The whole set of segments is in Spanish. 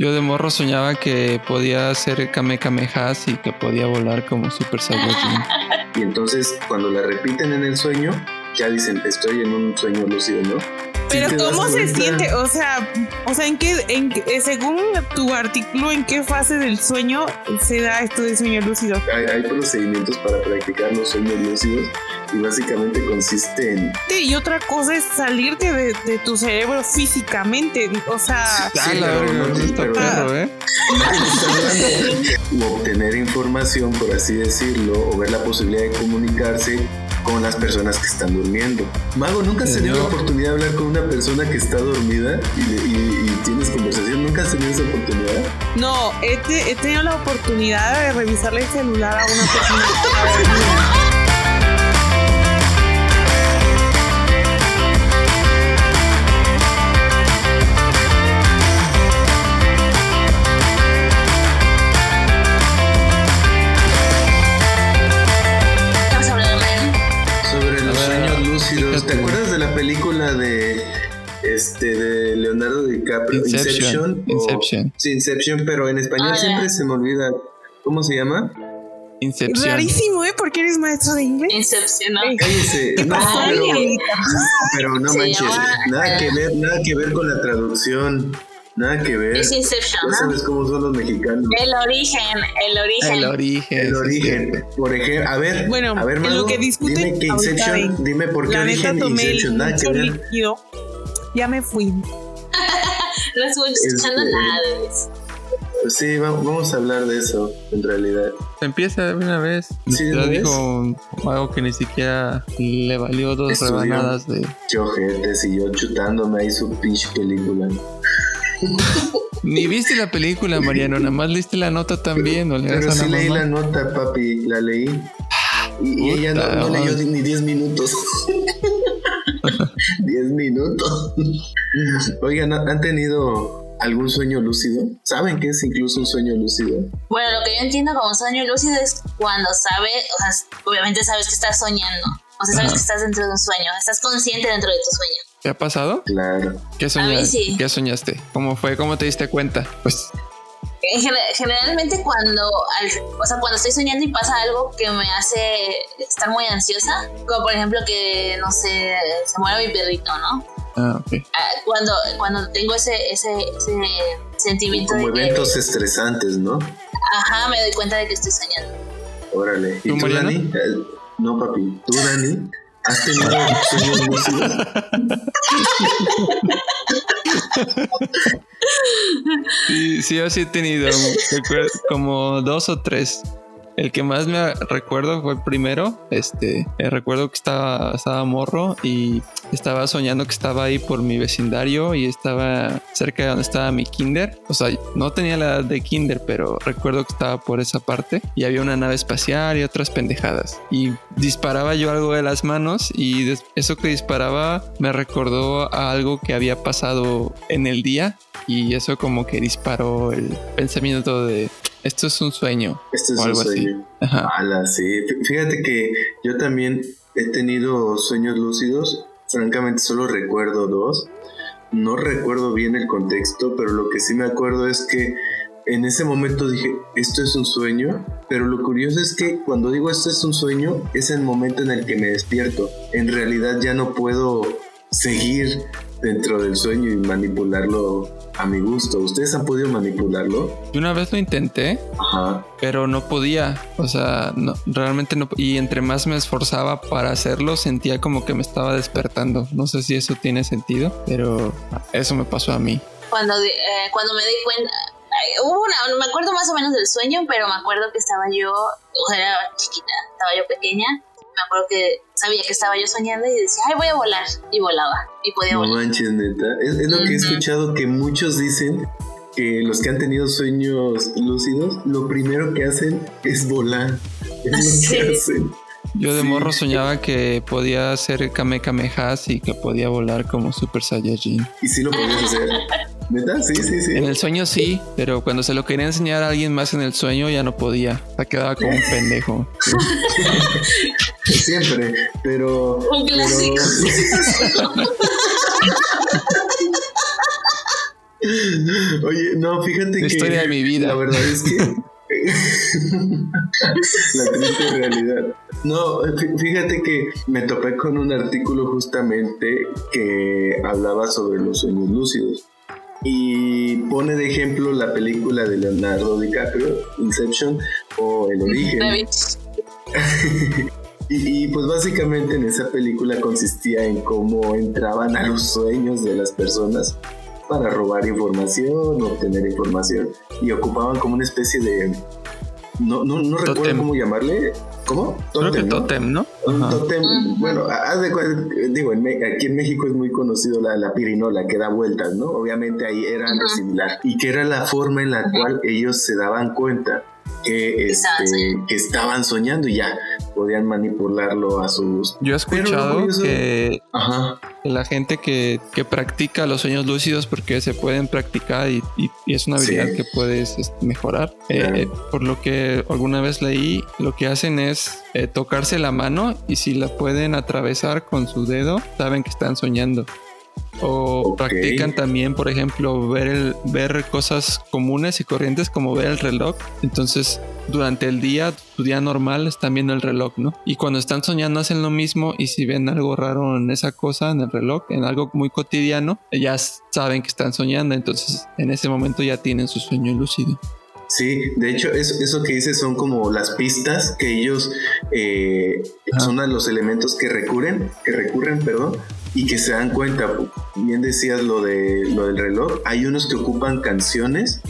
Yo de morro soñaba que podía hacer kamehamehas y que podía volar como Super Saiyajin. Y entonces cuando la repiten en el sueño, ya dicen, estoy en un sueño lúcido, ¿no? Pero ¿cómo se cuenta- siente? O sea, o sea, ¿en qué, en eh, según tu artículo, en qué fase del sueño se da esto de sueño lúcido? Hay, hay procedimientos para practicar los sueños lúcidos y básicamente consiste en Y otra cosa es salirte de, de tu cerebro físicamente. O sea, Sí, Ah, la pero verga, no, está pero- perro, ¿eh? o obtener información, por así decirlo, o ver la posibilidad de comunicarse con las personas que están durmiendo. Mago, ¿nunca has tenido la oportunidad de hablar con una persona que está dormida y, le- y- y tienes conversación? ¿Nunca has tenido esa oportunidad? no, he, te- he tenido la oportunidad de revisarle el celular a una persona que estaba dormida. DiCaprio? Inception. o- Inception. sí, Inception, pero en español Ah, siempre se me olvida. ¿Cómo se llama? Incepción. Rarísimo, ¿eh? Porque eres maestro de inglés. Inception, ¿no? Cállese. ¿Qué No, pero, pero no Se manches. llama- Nada que ver, nada que ver con la traducción. Nada que ver. Es Inception, Ya ¿no? sabes cómo son los mexicanos. El origen, el origen. El origen. El origen. Por ejemplo, a ver, Bueno, a ver, en Mago, lo que discuten dime que Inception, dime por qué La neta origen tomé Inception, nada que mucho ver. líquido. Ya me fui. No estuve escuchando Este- nada de eso. Pues sí, va- vamos a hablar de eso, en realidad. Empieza de una vez. Sí, vez. dijo algo que ni siquiera le valió dos Estudió. rebanadas de. Qué ojetes y yo chutándome ahí su pinche película. Ni viste la película, Mariano, nada más leíste la nota también. No le Pero sí la leí la nota, papi, la leí. Y, y ella no, no leyó ni 10 minutos. 10 minutos. Oigan, ¿han tenido algún sueño lúcido? ¿Saben qué es incluso un sueño lúcido? Bueno, lo que yo entiendo como sueño lúcido es cuando sabes, o sea, obviamente sabes que estás soñando. O sea, sabes Ajá. que estás dentro de un sueño. Estás consciente dentro de tu sueño. ¿Qué ha pasado? Claro. ¿Qué soñaste? sí. ¿Qué soñaste? ¿Cómo fue? ¿Cómo te diste cuenta? Pues generalmente cuando, al- o sea, cuando estoy soñando y pasa algo que me hace estar muy ansiosa, como por ejemplo que, no sé, se muera mi perrito, ¿no? Ah. Ah, Cuando, cuando tengo ese, ese, ese sentimiento Como de que, eventos estresantes, ¿no? ajá, me doy cuenta de que estoy soñando. Órale. ¿Y ¿Tú, tú? Dani? Eh, No, papi. ¿Tú, Dani? ¿Has tenido sueños lúcidos? Sí, sí, yo sí he tenido como dos o tres. El que más me recuerdo fue el primero. Este, eh, recuerdo que estaba, estaba morro y estaba soñando que estaba ahí por mi vecindario y estaba cerca de donde estaba mi kinder. O sea, no tenía la edad de kinder, pero recuerdo que estaba por esa parte y había una nave espacial y otras pendejadas. Y disparaba yo algo de las manos y eso que disparaba me recordó a algo que había pasado en el día y eso como que disparó el pensamiento de esto es un sueño Este es o un algo así. sueño. Ajá. Ala, sí. Fí- Fíjate que yo también he tenido sueños lúcidos. Francamente, solo recuerdo dos. No recuerdo bien el contexto, pero lo que sí me acuerdo es que en ese momento dije, esto es un sueño. Pero lo curioso es que cuando digo esto es un sueño, es el momento en el que me despierto. En realidad ya no puedo seguir dentro del sueño y manipularlo a mi gusto. ¿Ustedes han podido manipularlo? Yo una vez lo intenté, Ajá. pero no podía. O sea, no, realmente no. Y entre más me esforzaba para hacerlo, sentía como que me estaba despertando. No sé si eso tiene sentido, pero eso me pasó a mí. Cuando, eh, cuando me di cuenta, hubo una, me acuerdo más o menos del sueño, pero me acuerdo que estaba yo, o sea, era chiquita, estaba yo pequeña. Me acuerdo que sabía que estaba yo soñando y decía, ay, voy a volar. Y volaba. Y podía No volar. manches, neta. Es, es lo que he escuchado que muchos dicen que los que han tenido sueños lúcidos, lo primero que hacen es volar. Es lo Sí. que hacen. Yo de Sí. morro soñaba que podía hacer kamehamehas y que podía volar como Super Saiyajin. Y sí lo podías hacer. ¿Neta? Sí, sí, sí. En el sueño sí, pero cuando se lo quería enseñar a alguien más en el sueño ya no podía. Se quedaba como un pendejo. Siempre. Pero. Un clásico. pero- Oye, no, fíjate La que. historia de mi vida. La verdad es que. la triste realidad. No, fí- fíjate que me topé con un artículo justamente que hablaba sobre los sueños lúcidos. Y pone de ejemplo la película de Leonardo DiCaprio, Inception, o El Origen. David. Y, y, pues básicamente en esa película consistía en cómo entraban a los sueños de las personas para robar información, obtener información y ocupaban como una especie de no, no, no recuerdo cómo llamarle. ¿Cómo? Creo que ¿no? Totem, ¿no? Tótem, bueno, haz de digo, en aquí en México es muy conocido la, la pirinola que da vueltas, ¿no? Obviamente ahí era algo similar. Y que era la forma en la Ajá. cual ellos se daban cuenta que, estaban este, soñando. que estaban soñando y ya podían manipularlo a su gusto. Yo he escuchado que Ajá. La gente que, que practica los sueños lúcidos porque se pueden practicar y, y- y es una habilidad Sí. que puedes este, mejorar. Eh, Claro. eh, por lo que alguna vez leí, lo que hacen es eh, tocarse la mano y si la pueden atravesar con su dedo, saben que están soñando. O practican también, por ejemplo, ver, el, ver cosas comunes y corrientes como ver el reloj. Entonces, durante el día, su día normal, están viendo el reloj, ¿no? Y cuando están soñando hacen lo mismo y si ven algo raro en esa cosa, en el reloj, en algo muy cotidiano, ya saben que están soñando. Entonces, en ese momento ya tienen su sueño lúcido. Sí, de hecho, eso, eso que dices son como las pistas que ellos eh, son a los elementos que recurren, que recurren, perdón, y que se dan cuenta. Bien decías lo de lo del reloj. Hay unos que ocupan canciones,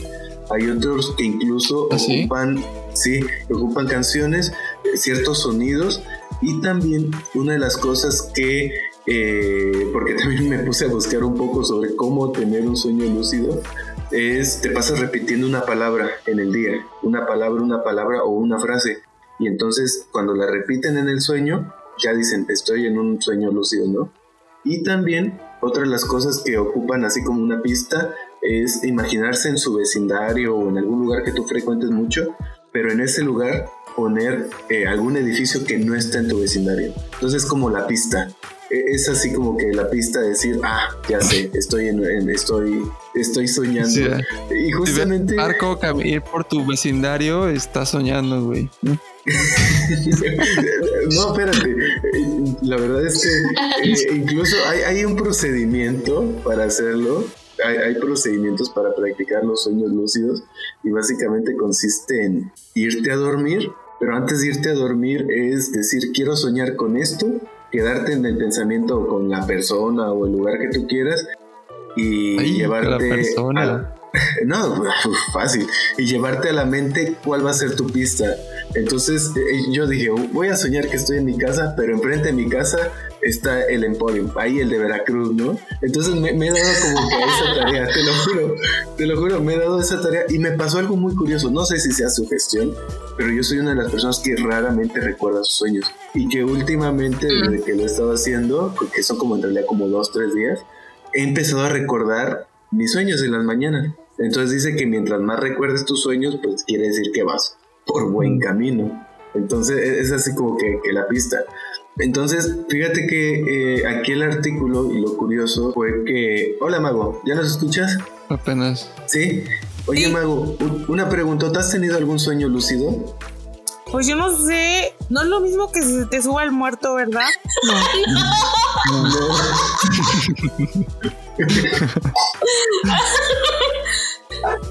hay otros que incluso ¿Ah, sí? ocupan, sí, ocupan canciones, eh, ciertos sonidos, y también una de las cosas que eh, porque también me puse a buscar un poco sobre cómo tener un sueño lúcido es te pasas repitiendo una palabra en el día, una palabra, una palabra o una frase. Y entonces cuando la repiten en el sueño, ya dicen, estoy en un sueño lúcido, ¿no? Y también otra de las cosas que ocupan así como una pista es imaginarse en su vecindario o en algún lugar que tú frecuentes mucho, pero en ese lugar poner eh, algún edificio que no está en tu vecindario. Entonces como la pista. E- Es así como que la pista de decir, ah, ya sé, estoy en, en- estoy, estoy soñando. Sí, y Si ves justamente Marco cam- ir por tu vecindario, estás soñando, güey. no, espérate. La verdad es que eh, incluso hay, hay un procedimiento para hacerlo. Hay, hay procedimientos para practicar los sueños lúcidos y básicamente consiste en irte a dormir, pero antes de irte a dormir es decir, quiero soñar con esto, quedarte en el pensamiento con la persona o el lugar que tú quieras y Ay, llevarte la persona. a- no, fácil. Y llevarte a la mente cuál va a ser tu pista. Entonces eh, yo dije, voy a soñar que estoy en mi casa, pero enfrente de mi casa está el Emporium, ahí el de Veracruz, ¿no? Entonces me, me he dado como que esa tarea, te lo juro, te lo juro, me he dado esa tarea y me pasó algo muy curioso. No sé si sea su gestión, pero yo soy una de las personas que raramente recuerda sus sueños y que últimamente, desde que lo he estado haciendo, que son como en realidad como dos, tres días, he empezado a recordar mis sueños en las mañanas. Entonces dice que mientras más recuerdes tus sueños, pues quiere decir que vas por buen camino. Entonces e- es así como que, que la pista. Entonces, fíjate que eh, aquí el artículo y lo curioso fue que... Hola Mago, ¿ya nos escuchas? Apenas. Sí. Oye Sí. Mago, un- una pregunta, ¿has tenido algún sueño lúcido? Pues yo no sé, no es lo mismo que se te suba el muerto, ¿verdad?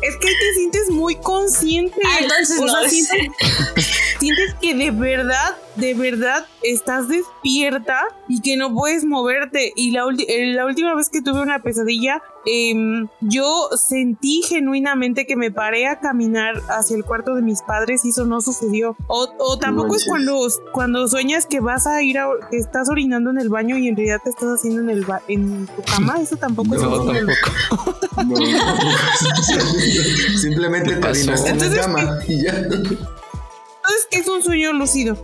Es que ahí te sientes muy consciente. Ah, entonces O no sea, es. sientes, sientes que de verdad, de verdad estás despierta y que no puedes moverte. Y la, eh, la última vez que tuve una pesadilla, em, yo sentí genuinamente que me paré a caminar hacia el cuarto de mis padres y eso no sucedió. O, o tampoco es cuando, cuando sueñas que vas a ir a, que estás orinando en el baño y en realidad te estás haciendo en, el ba- en tu cama. Eso tampoco es No, tampoco. No. Simplemente ¿Qué te pasó? orinaste en la cama y ya. Entonces, ¿qué es un sueño lúcido?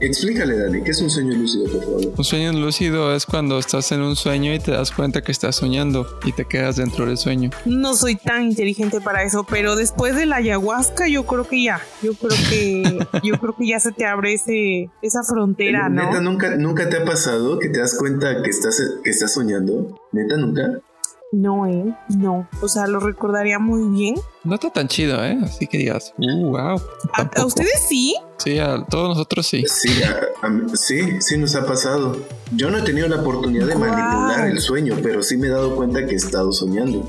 Explícale, Dani, ¿qué es un sueño lúcido, por favor? Un sueño lúcido es cuando estás en un sueño y te das cuenta que estás soñando y te quedas dentro del sueño. No soy tan inteligente para eso, pero después de la ayahuasca yo creo que ya, yo creo que yo creo que ya se te abre ese esa frontera, ¿no? Neta, ¿nunca, ¿nunca te ha pasado que te das cuenta que estás, que estás soñando? ¿Neta, nunca? No, ¿eh? No. O sea, lo recordaría muy bien. No está tan chido, ¿eh? Así que digas, uh, wow. ¿A, a ustedes sí? Sí, a todos nosotros sí. Sí, a- a- sí, sí nos ha pasado. Yo no he tenido la oportunidad de manipular el sueño, pero sí me he dado cuenta que he estado soñando.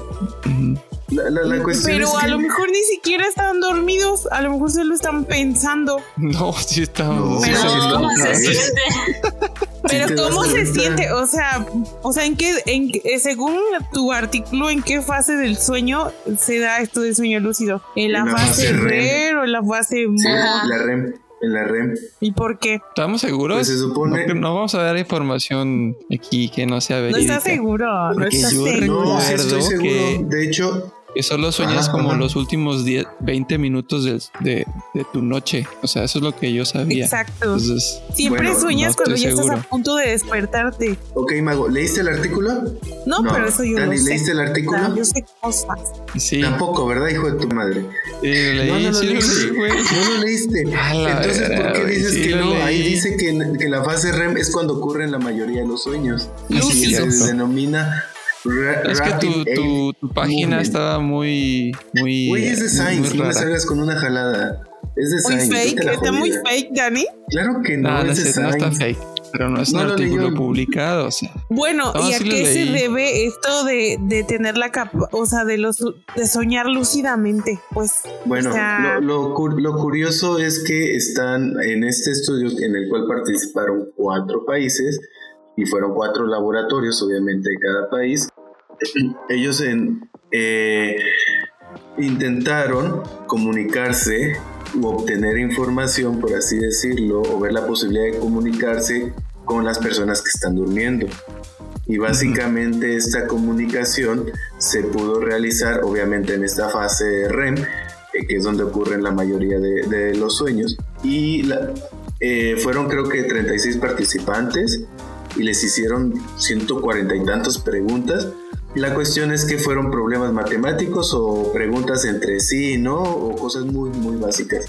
La, la- la cuestión Pero es que a lo mejor ni siquiera están dormidos. A lo mejor solo están pensando. No, sí estamos. No, sí Pero- se No, ¿cómo está- se Sí. siente? Pero ¿cómo se siente? O sea, o sea, en qué, en, eh, según tu artículo, ¿en qué fase del sueño se da esto del sueño lúcido? ¿En la, En la fase fase REM. REM o en la fase Sí, la REM, en la REM. ¿Y por qué? ¿Estamos seguros? Pues se supone- No, no vamos a dar información aquí que no sea No verídica. estás seguro, no yo seguro. No, sí estoy seguro. que- De hecho, Que solo sueñas como ajá. los últimos 10, 20 minutos de, de tu noche. O sea, eso es lo que yo sabía. Exacto. Entonces, Siempre Bueno, sueñas no cuando ya estás a punto de despertarte. ok, Mago, ¿leíste el artículo? No, pero eso yo Dani, lo sé. ¿leíste el O sea, artículo? yo sé cosas. sí. Tampoco, ¿verdad, hijo de tu madre? Sí, lo leí, no, no lo sí lo leíste. leí, güey. No lo leíste. Entonces, ¿por qué dices sí que lo no? Ahí leí. dice que, que la fase REM es cuando ocurren la mayoría de los sueños. Y se denomina ra- Es que tu, tu, tu página movement. estaba muy, muy, Güey, es de muy- Science, muy no me salgas con una jalada. Es de Muy Science. fake, a la está muy fake, Dani. Claro que no, No, no, es de es- no está Science. fake, pero no es un No lo artículo leí. publicado. O sea, Bueno, No, ¿y a sí qué se debe esto de, de tener la capa, o sea, de los de soñar lúcidamente? Pues, Bueno, o sea, lo, lo cu- lo curioso es que están en este estudio en el cual participaron cuatro países y fueron cuatro laboratorios, obviamente, de cada país. Ellos en, eh, intentaron comunicarse u obtener información, por así decirlo, o ver la posibilidad de comunicarse con las personas que están durmiendo. Y básicamente esta comunicación se pudo realizar obviamente en esta fase REM, eh, que es donde ocurren la mayoría de, de los sueños. Y la- eh, fueron creo que 36 participantes y les hicieron 140 y tantas preguntas. La cuestión es que fueron problemas matemáticos o preguntas entre sí y no, o cosas muy, muy básicas.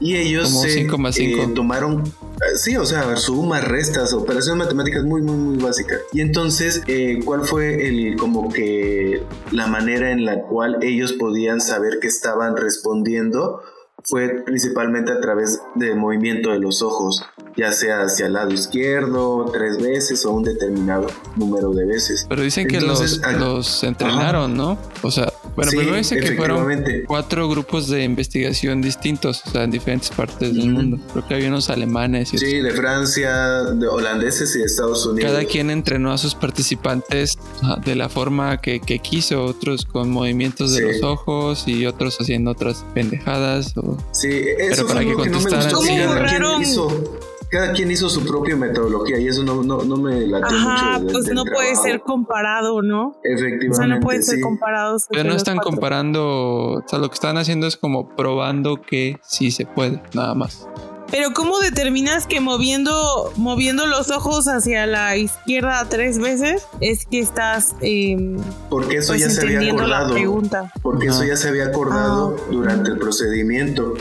Y ellos Como se, cinco más cinco. eh, tomaron, eh, sí, o sea, sumas, restas, operaciones matemáticas muy, muy, muy básicas. Y entonces, eh, ¿cuál fue el, como que, la manera en la cual ellos podían saber que estaban respondiendo? Fue principalmente a través del movimiento de los ojos, ya sea hacia el lado izquierdo, tres veces o un determinado número de veces. pero dicen que Entonces, los, ah, los entrenaron, ¿no? O sea, bueno, Sí, primero dice que fueron cuatro grupos de investigación distintos, o sea, en diferentes partes del mundo. Creo que había unos alemanes y Sí, de Francia, de holandeses y de Estados Unidos. Cada quien entrenó a sus participantes de la forma que, que quiso, otros con movimientos de Sí. los ojos y otros haciendo otras pendejadas. o- Sí, eso para fue que algo que no me gustó. sí, borraron. Cada quien hizo su propia metodología y eso no, no, no me latió ajá, mucho. de- pues no puede trabajo. ser comparado, ¿no? Efectivamente. O sea, no pueden ser comparados. Pero no están cuatro. comparando, o sea, lo que están haciendo es como probando que sí se puede, nada más. Pero ¿cómo determinas que moviendo, moviendo los ojos hacia la izquierda tres veces es que estás eh, Porque eso pues, ya se había acordado. pregunta? Porque eso ya se había acordado Ah, durante el procedimiento.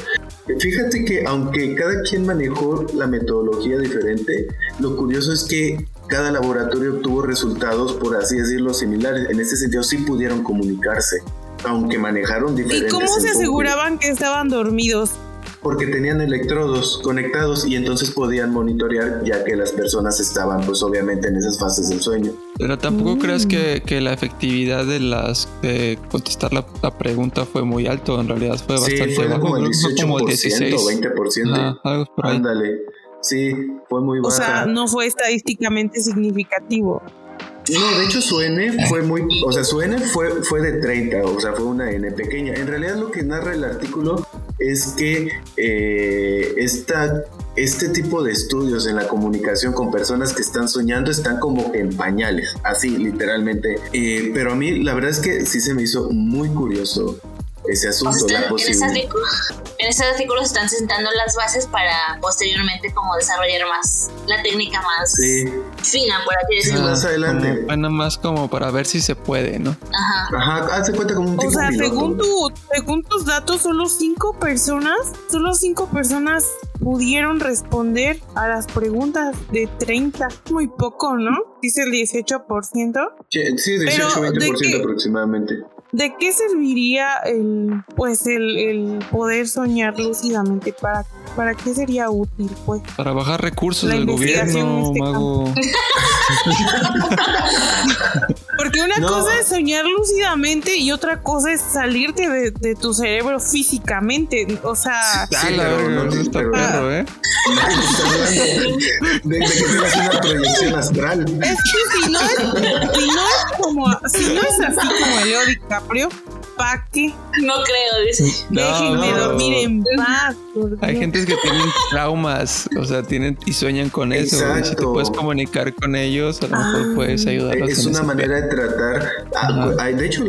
Fíjate que aunque cada quien manejó la metodología diferente, lo curioso es que cada laboratorio obtuvo resultados, por así decirlo, similares. En ese sentido sí pudieron comunicarse, aunque manejaron ¿Y diferentes. cómo se aseguraban que estaban dormidos? Porque tenían electrodos conectados y entonces podían monitorear ya que las personas estaban pues obviamente en esas fases del sueño. Pero tampoco Mm. crees que, que la efectividad de las de contestar la, la pregunta fue muy alto, en realidad fue Sí, bastante fue bajo, como el creo que fue 18% como el o 16. 20%. Ajá, algo por ahí. Ándale. Sí, fue muy O baja. sea, no fue estadísticamente significativo. No, de hecho su N fue muy, o sea, su N fue, fue de 30, o sea, fue una N pequeña. En realidad lo que narra el artículo es que eh, esta, este tipo de estudios en la comunicación con personas que están soñando están como en pañales, así literalmente. Eh, pero a mí la verdad es que sí se me hizo muy curioso ese asunto, sea, la en, ese posibilidad. artículo, en ese artículo se están sentando las bases para posteriormente como desarrollar más la técnica más Sí, fina, por así Sí, decirlo. más adelante. Como, bueno, más como para ver si se puede, ¿no? Ajá. Ajá, hace cuenta como un tipo O sea, piloto. según, tu, según tus datos, solo cinco personas, solo cinco personas pudieron responder a las preguntas de 30. Muy poco, ¿no? Dice el 18%. Sí, Pero, 18-20% ¿de qué? aproximadamente. ¿De qué serviría el, pues el, el poder soñar lúcidamente? ¿Para, ¿Para qué sería útil, pues? Para bajar recursos La del investigación en gobierno, este mago. Porque una No. cosa es soñar lúcidamente y otra cosa es salirte de, de tu cerebro físicamente. O sea, Ah, Sí, no- no ¿eh? De, de que tengas una proyección astral. es que si no es, si no es como, si no es así como el Leo DiCaprio, ¿pa' qué? No creo, dice. No, Déjenme no. dormir en paz. por Hay Dios. gentes que tienen traumas, o sea, tienen y sueñan con eso. Y si te Exacto. puedes comunicar con ellos, a lo mejor Ah. puedes ayudarlos. Es una manera de tratar. ah, pues, de hecho,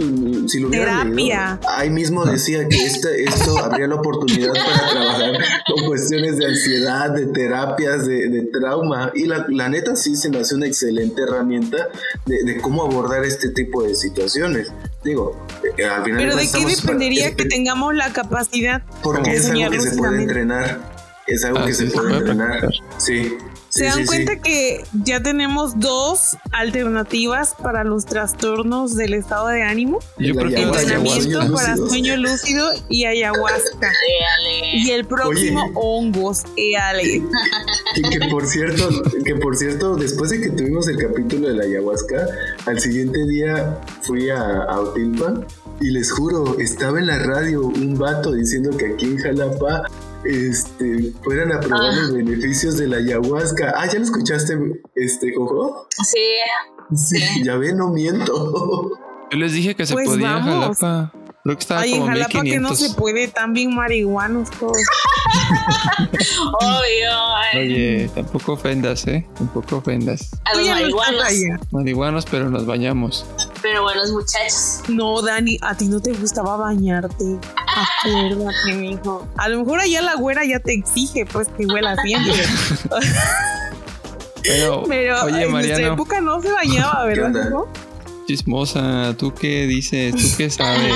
si lo hubiera Terapia. leído, ahí mismo decía que esta, esto habría la oportunidad para trabajar con cuestiones de ansiedad, de terapias, de, de trauma. Y la, la neta sí se me hace una excelente herramienta de, de cómo abordar este tipo de situaciones. Digo, eh, al final Pero ¿de qué dependería que tengamos la capacidad Porque de es algo que se puede entrenar. Es algo Ah, que sí, se puede puede entrenar. practicar. Sí. ¿Se sí, dan sí, sí. cuenta que ya tenemos dos alternativas para los trastornos del estado de ánimo? Yo ayahuasca. Entrenamiento para sueño lúcido y ayahuasca. Y el próximo Oye. hongos, éale. Que, que por cierto, que por cierto, después de que tuvimos el capítulo de la ayahuasca, al siguiente día fui a, a Otilpan y les juro, estaba en la radio un vato diciendo que aquí en Jalapa este, fueran a probar Ah. los beneficios de la ayahuasca. Ah, ¿ya lo escuchaste, este, Jojo? Sí, Sí, ya ve, no miento. Yo les dije que se Pues podía en vamos. Jalapa. Creo que estaba Ay, en como Jalapa que no 1500. se puede, tan bien marihuanos todos. obvio. Oye, tampoco ofendas, ¿eh? Tampoco ofendas. A los marihuanos. Marihuanos, pero nos bañamos. Pero buenos muchachos. No, Dani, a ti no te gustaba bañarte. Acuérdate, mijo. A lo mejor allá la güera ya te exige, pues, que huela siempre. Pero, Pero oye, en nuestra Mariano, época no se bañaba, ¿Qué ¿verdad? chismosa, ¿tú qué dices? ¿Tú qué sabes?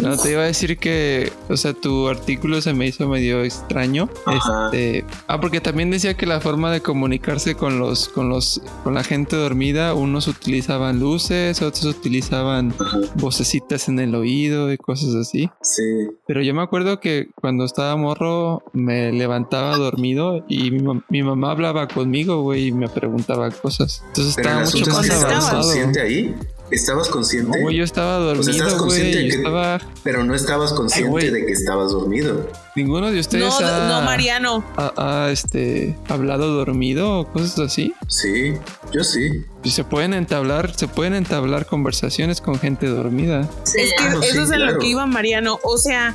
No, te iba a decir que, o sea, tu artículo se me hizo medio extraño. Ajá. Este, ah, porque también decía que la forma de comunicarse con los, con los, con la gente dormida, unos utilizaban luces, otros utilizaban Ajá. vocecitas en el oído y cosas así. Sí. Pero yo me acuerdo que cuando estaba morro me levantaba dormido y mi, mam- mi mamá hablaba conmigo, güey, y me preguntaba cosas. Entonces Pero estaba mucho más avanzado. ahí. ¿Estabas consciente? No, yo estaba dormido, consciente de que- estaba... Pero no estabas consciente de que estabas dormido. Ninguno de ustedes No, ha, no, Mariano. ha- ha, este, hablado dormido o cosas así. Sí, yo sí. Y se pueden entablar, se pueden entablar conversaciones con gente dormida. Sí. Es que Ah, eso sí, es en claro. lo que iba Mariano. O sea,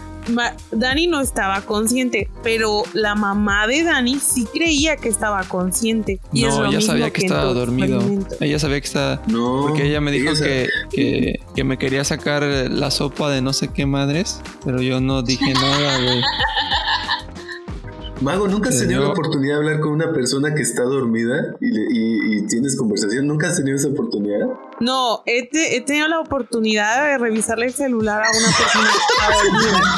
Dani no estaba consciente, pero la mamá de Dani sí creía que estaba consciente. Y es no, lo ella mismo sabía que estaba dormido. Ella sabía que estaba... No. Porque ella me dijo ella que, que, que me quería sacar la sopa de no sé qué madres, pero yo no dije nada, güey. Mago, ¿nunca has Te tenido la oportunidad de hablar con una persona que está dormida y, le- y- y tienes conversación? ¿Nunca has tenido esa oportunidad? No, he, te- he tenido la oportunidad de revisarle el celular a una persona que estaba dormida.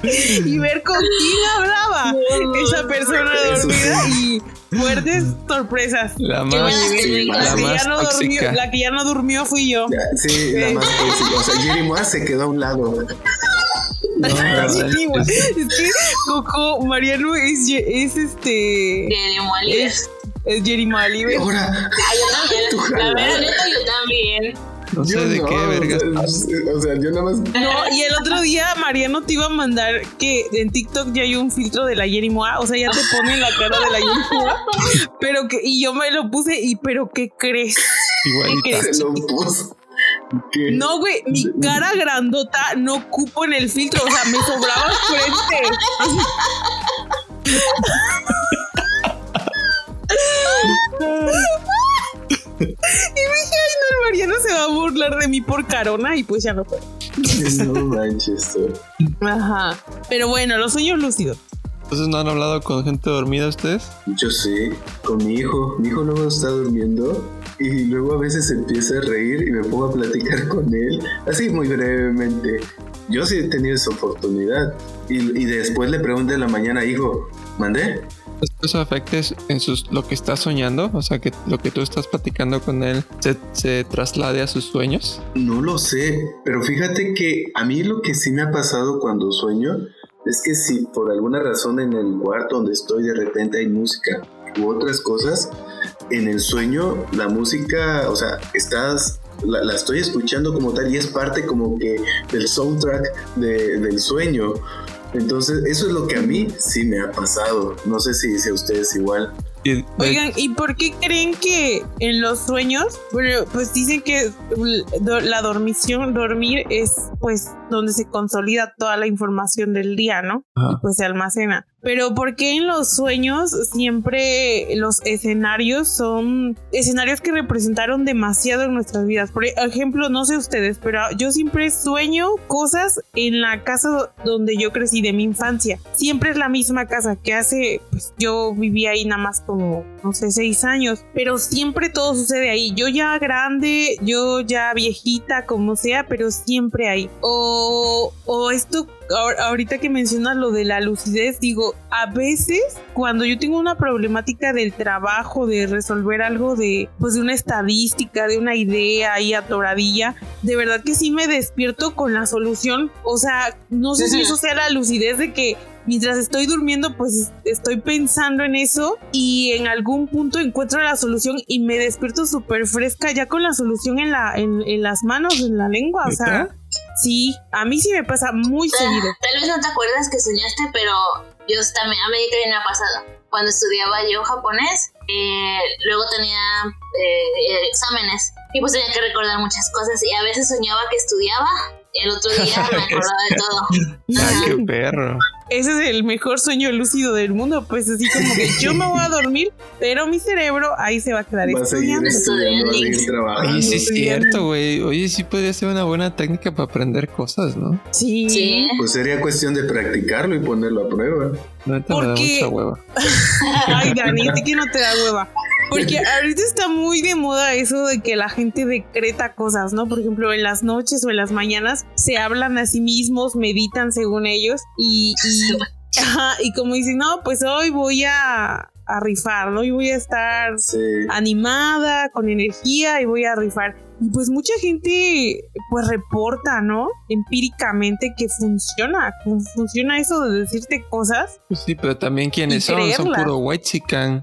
y ver con quién hablaba esa persona dormida sí. Fuertes sorpresas. La más, técnica. la La que, más ya no durmió, tóxica. la que ya no durmió fui yo. Ya, Sí, la más tóxica. O sea, Jerry Moa se quedó a un lado. No, Sí, es- que Coco Mariano es, es este aliviar. es, es Jerry Malibu. Ahora, Ah, yo también. La verdad, yo también. No sé yo de no, qué, vergas. O sea, o sea, yo nada más. No, y el otro día Mariano te iba a mandar que en TikTok ya hay un filtro de la Jerry Moa, o sea, ya te ponen la cara de la Jerry Moa, pero que, y yo me lo puse, y pero ¿qué crees? Igualita. ¿Qué crees? Se lo puso. ¿Qué? No, güey, mi cara grandota no cupo en el filtro, o sea, me sobraba frente. Y dije, ay, no, el Mariano se va a burlar de mí por carona, y pues ya no fue. No manches. Ajá. Pero bueno, los sueños lúcidos. Entonces no han hablado con gente dormida ustedes. Yo sí, con mi hijo. Mi hijo no está durmiendo y luego a veces empieza a reír y me pongo a platicar con él, así muy brevemente. Yo sí he tenido esa oportunidad. Y, y después le pregunté en la mañana, hijo, ¿mandé? ¿Eso afecta en sus, lo que estás soñando? O sea, que lo que tú estás platicando con él se, se traslade a sus sueños. No lo sé, pero fíjate que a mí lo que sí me ha pasado cuando sueño es que si por alguna razón en el cuarto donde estoy de repente hay música u otras cosas, en el sueño la música, o sea, estás la, la, estoy escuchando como tal y es parte como que del soundtrack de, del sueño. Entonces, eso es lo que a mí sí me ha pasado. No sé si, si a ustedes igual. Oigan, ¿y por qué creen que en los sueños, bueno, pues dicen que la dormición, dormir es pues donde se consolida toda la información del día, ¿no? Ajá. Y pues se almacena. Pero ¿por qué en los sueños siempre los escenarios son escenarios que representaron demasiado en nuestras vidas? Por ejemplo, no sé ustedes, pero yo siempre sueño cosas en la casa donde yo crecí de mi infancia. Siempre es la misma casa que hace, pues yo viví ahí nada más como, no sé, seis años, pero siempre todo sucede ahí. Yo ya grande, yo ya viejita, como sea, pero siempre ahí. O, o esto ahorita que mencionas lo de la lucidez, digo, a veces cuando yo tengo una problemática del trabajo, de resolver algo de, pues de una estadística, de una idea ahí atoradilla, de verdad que sí me despierto con la solución. O sea, no sé si eso sea la lucidez de que mientras estoy durmiendo, pues estoy pensando en eso y en algún punto encuentro la solución y me despierto súper fresca ya con la solución en, la, en, en, las manos, en la lengua. O sea, sí, a mí sí me pasa muy seguido. Tal vez no te acuerdas que soñaste, pero yo también, a mí también me ha pasado. Cuando estudiaba yo japonés, eh, luego tenía eh, exámenes y pues tenía que recordar muchas cosas y a veces soñaba que estudiaba el otro día me acordaba de todo. Ay, qué perro. Ese es el mejor sueño lúcido del mundo, pues así como que yo me voy a dormir, pero mi cerebro ahí se va a quedar Va a seguir estudiando. estudiando, va a seguir trabajando. Oye, sí es Estudiando. cierto, güey. Oye, sí podría ser una buena técnica para aprender cosas, ¿no? Sí. Sí. Pues sería cuestión de practicarlo y ponerlo a prueba. No me da Porque- mucha hueva. Ay, Dani, que no te da hueva. Porque ahorita está muy de moda eso de que la gente decreta cosas, ¿no? Por ejemplo, en las noches o en las mañanas se hablan a sí mismos, meditan según ellos y, y, ajá, y como dicen, no, pues hoy voy a, a rifar, ¿no? Y voy a estar Sí. animada, con energía y voy a rifar. Y pues mucha gente pues reporta, ¿no? Empíricamente que funciona, fun- funciona eso de decirte cosas. Pues sí, pero también quiénes Y son, son puro white chican.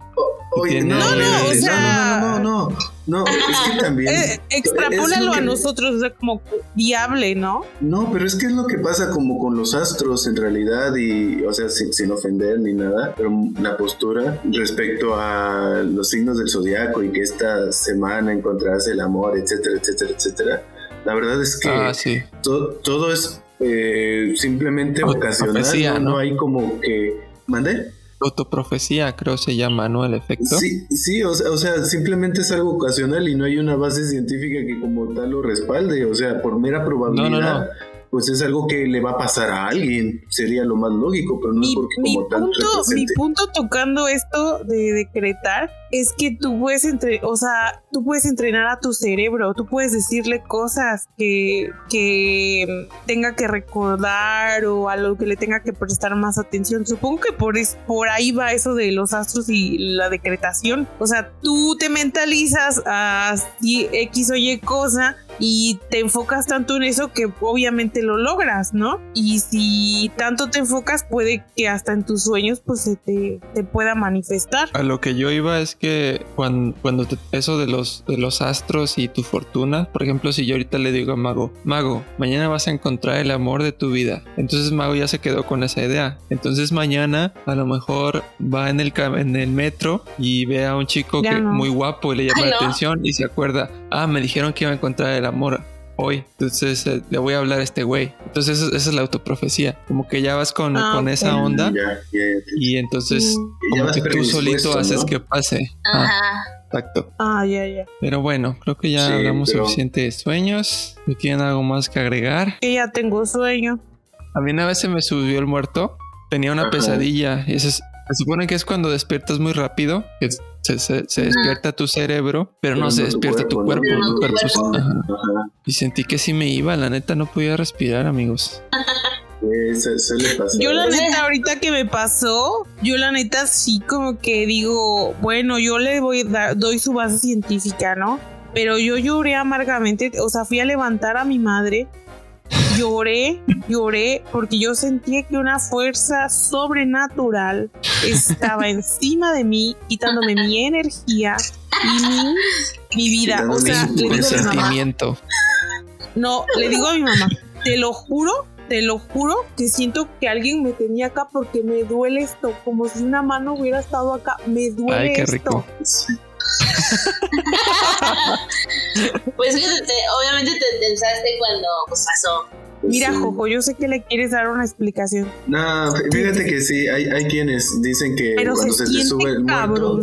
Oye, no, No, no, no, o sea- no, no, no, no, no, es que también. Eh, extrapólalo a nosotros, o sea, como viable, ¿no? No, pero es que es lo que pasa como con los astros en realidad y, o sea, sin, sin ofender ni nada, pero la postura respecto a los signos del zodiaco y que esta semana encontrarás el amor, etcétera, etcétera, etcétera. La verdad es que Ah, sí. to- todo es eh, simplemente ocasional, profecía, ¿no? ¿no? no hay como que... ¿Mandé? Autoprofecía, creo se llama, ¿no? El efecto. Sí, sí, o sea, o sea, simplemente es algo ocasional y no hay una base científica que como tal lo respalde, o sea, por mera probabilidad. No, no, no. Pues es algo que le va a pasar a alguien, sería lo más lógico, pero no es Mi, porque mi como tal punto, mi represente. punto tocando esto de decretar es que tú puedes entre, o sea, tú puedes entrenar a tu cerebro, tú puedes decirle cosas que, que tenga que recordar o a lo que le tenga que prestar más atención. Supongo que por, es, por ahí va eso de los astros y la decretación. O sea, tú te mentalizas a X o Y cosa y te enfocas tanto en eso que obviamente lo logras, ¿no? Y si tanto te enfocas, puede que hasta en tus sueños pues se te, te pueda manifestar. A lo que yo iba es que cuando, cuando te- eso de los, de los astros y tu fortuna, por ejemplo, si yo ahorita le digo a Mago, Mago, mañana vas a encontrar el amor de tu vida. Entonces Mago ya se quedó con esa idea. Entonces mañana a lo mejor va en el, en el metro y ve a un chico Ya que no. muy guapo y le llama Ay, la no. atención y se acuerda, ah, me dijeron que iba a encontrar el amor. Hoy, entonces eh, le voy a hablar a este güey. Entonces, esa es la autoprofecía. Como que ya vas con, Ah, con esa onda Ya, ya, ya te- y entonces, Mm. ya como que tú solito haces que pase. Ah, Ajá. exacto. Ah, ya, ya. Pero bueno, creo que ya Sí, hablamos pero- suficiente de sueños. ¿No tienen algo más que agregar? Que ya tengo sueño. A mí una vez se me subió el muerto. Tenía una Ajá. pesadilla. Y eso es- se supone que es cuando despiertas muy rápido. Que se, se- se despierta tu cerebro, pero no Pero se no despierta tu cuerpo. Tu cuerpo ajá. Ajá. Y sentí que sí me iba, la neta no podía respirar, amigos. Se-. Yo la neta ahorita que me pasó, yo la neta sí como que digo, bueno, yo le voy a dar, doy su base científica, ¿no? Pero yo lloré amargamente, o sea, fui a levantar a mi madre, lloré, lloré porque yo sentía que una fuerza sobrenatural estaba encima de mí, quitándome mi energía y mi, mi vida. O sea, su le digo a mi mamá, sentimiento. no, le digo a mi mamá, te lo juro, te lo juro que siento que alguien me tenía acá porque me duele esto, como si una mano hubiera estado acá, me duele Ay, qué esto. rico. Pues fíjate, te- obviamente te pensaste cuando pues, pasó. Mira, Sí. Jojo, yo sé que le quieres dar una explicación, No, fíjate que sí, hay, hay quienes dicen que pero se cuando se, te sube siente el muerto,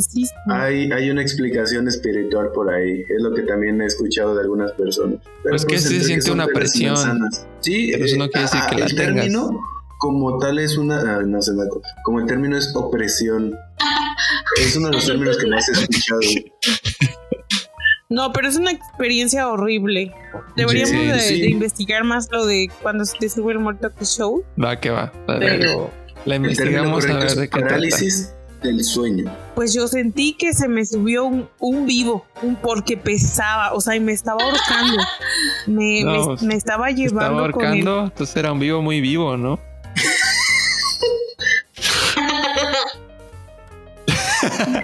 hay, hay una explicación espiritual por ahí. Es lo que también he escuchado de algunas personas. Pero, Pues que sí entre siente una presión. Sí, Pero eso no eh, quiere decir ah, que la el tengas. término como tal es una, ah, no sé, como el término es opresión. Es uno de los términos que más he escuchado. No, pero es una experiencia horrible. Deberíamos Sí, de, sí. de investigar más lo de cuando se te sube el muerto a tu show, Va que va. Pero la investigamos a ver de qué trata. parálisis del sueño. pues yo sentí que se me subió un, un vivo, un porque pesaba, o sea, y me estaba ahorcando. Me, No, me- pues, me estaba Te estaba llevando con el ahorcando, entonces era un vivo muy vivo, ¿no?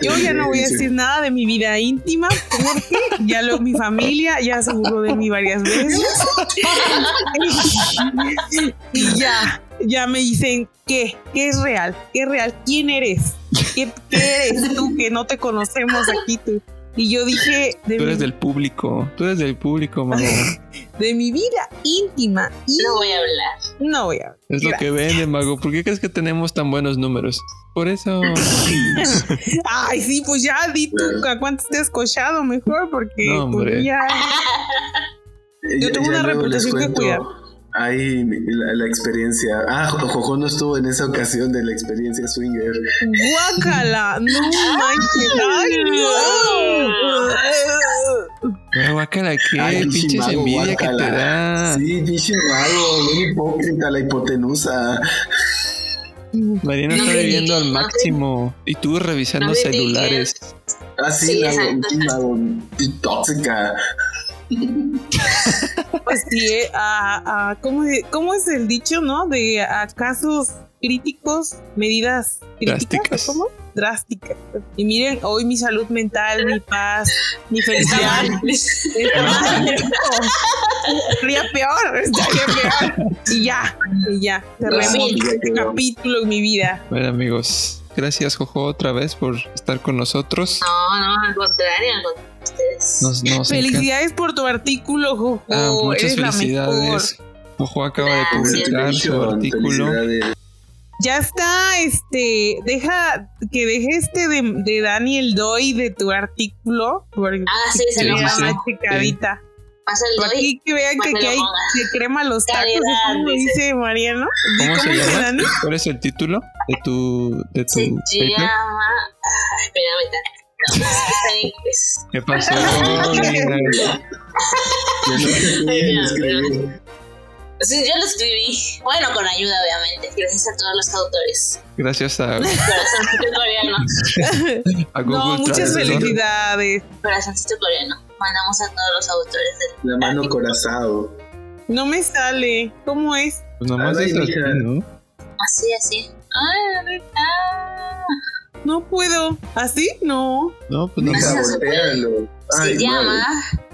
Yo ya no voy a decir nada de mi vida íntima porque ya lo mi familia ya se burló de mí varias veces. y ya, ya me dicen qué, qué es real, qué es real, quién eres, qué, qué eres tú que no te conocemos aquí tú. Y yo dije de, Tú mi, eres del público, tú eres del público, mamá. de mi vida íntima y No voy a hablar. no voy a Es lo que vende, mago. ¿Por qué crees que tenemos tan buenos números? Por eso. Ay, sí, pues ya di tú a cuántos te has cochado mejor porque No, hombre. pues, ya Yo tengo ya una reputación que cuidar. Ahí la, la experiencia. Ah, Jo- Jojo no estuvo en esa ocasión de la experiencia swinger. Guácala, no manches. Ay, no. Ay, guácala, ¿qué? Ay, Pinches chimago, envidia que te guácala. da. Sí, pinche mago, bien hipócrita la hipotenusa. Mariana No está viviendo al dije, no máximo. Y tú revisando No celulares. Ah, sí, Sí, la mago, tóxica. Pues sí, eh, a, a- ¿cómo, cómo es el dicho, no? De a casos críticos, medidas críticas, Drásticas. ¿o ¿cómo? Drásticas. Y miren, hoy mi salud mental, mi paz, mi felicidad. Estaría peor, estaría peor. Y ya, y ya, cerremos Sí, este capítulo en mi vida. Bueno, amigos. Gracias, Jojo, otra vez por estar con nosotros. No, no, al contrario, al contrario. Nos, nos encanta. Felicidades por tu artículo, Jojo. Ah, muchas Eres la mejor. felicidades. Jojo acaba de publicar su artículo. Ya está, este, deja que deje este de, de Daniel Doy de tu artículo. Porque Ah, sí, se lo una checadita. Pasa el Para doy. aquí que vean que, lo hay que crema los tacos. Calidad, ¿Cómo dice. dice Mariano? ¿Cómo se llama? Dani? ¿Cuál es el título de tu, de tu Se paper? llama. Espérame, tantito. No, es que está en inglés. ¿Qué pasó? Sí, yo lo escribí. Bueno, con ayuda, obviamente. Gracias a todos los autores. Gracias a, Corazoncito coreano. a No, muchas felicidades. Corazoncito coreano. Mandamos a todos los autores del. La mano corazado. No me sale. ¿Cómo es? Pues nomás es así. ¿no? Así, así. Ay, ah. No puedo. ¿Así? No. No, pues no. Voltealo. Se llama madre.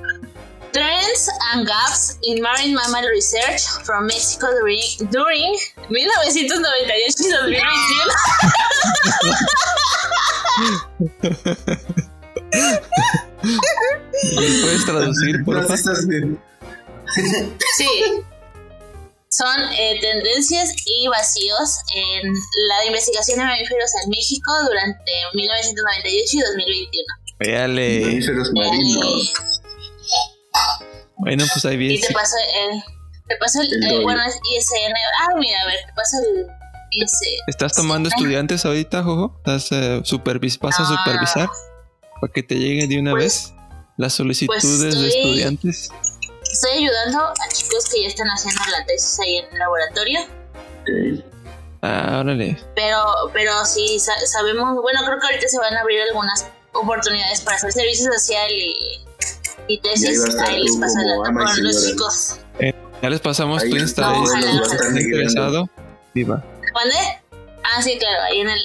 Trends and Gaps in Marine Mammal Research from Mexico during, during 1998 y 2021. ¿Puedes traducir, por favor? estás bien. Sí. Son eh, tendencias y vacíos en la investigación de mamíferos en México durante 1998 y 2021. Véale. Mamíferos marinos. Bueno, pues ahí Y viene. te paso el. Te paso el. El eh, bueno, es ISN. Ah, mira, a ver, te paso el ISN. ¿Estás tomando estudiantes ahorita, Jojo? ¿Estás eh, supervis ¿Vas a No. supervisar? para que te lleguen de una Pues- vez las solicitudes pues de estoy- estudiantes. Estoy ayudando a chicos que ya están haciendo la tesis ahí en el laboratorio. Ah, órale. Pero, pero sí sa- sabemos, bueno, creo que ahorita se van a abrir algunas oportunidades para hacer servicio social y, y Y ahí tesis. a Ahí les tú pasa la y con los chicos. Ya les pasamos Ahí tu está, Insta. ahí y nos si va a estás estar interesado, viva. ¿Mande? Ah, sí, claro, ahí en el,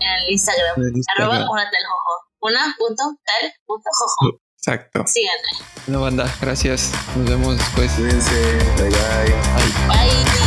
en el, Instagram. En el Instagram. Arroba una tal jojo. Una punto tal punto jojo. Exacto. Síganme. Bueno, banda, gracias. Nos vemos después. Cuídense. Bye bye. Bye. Bye.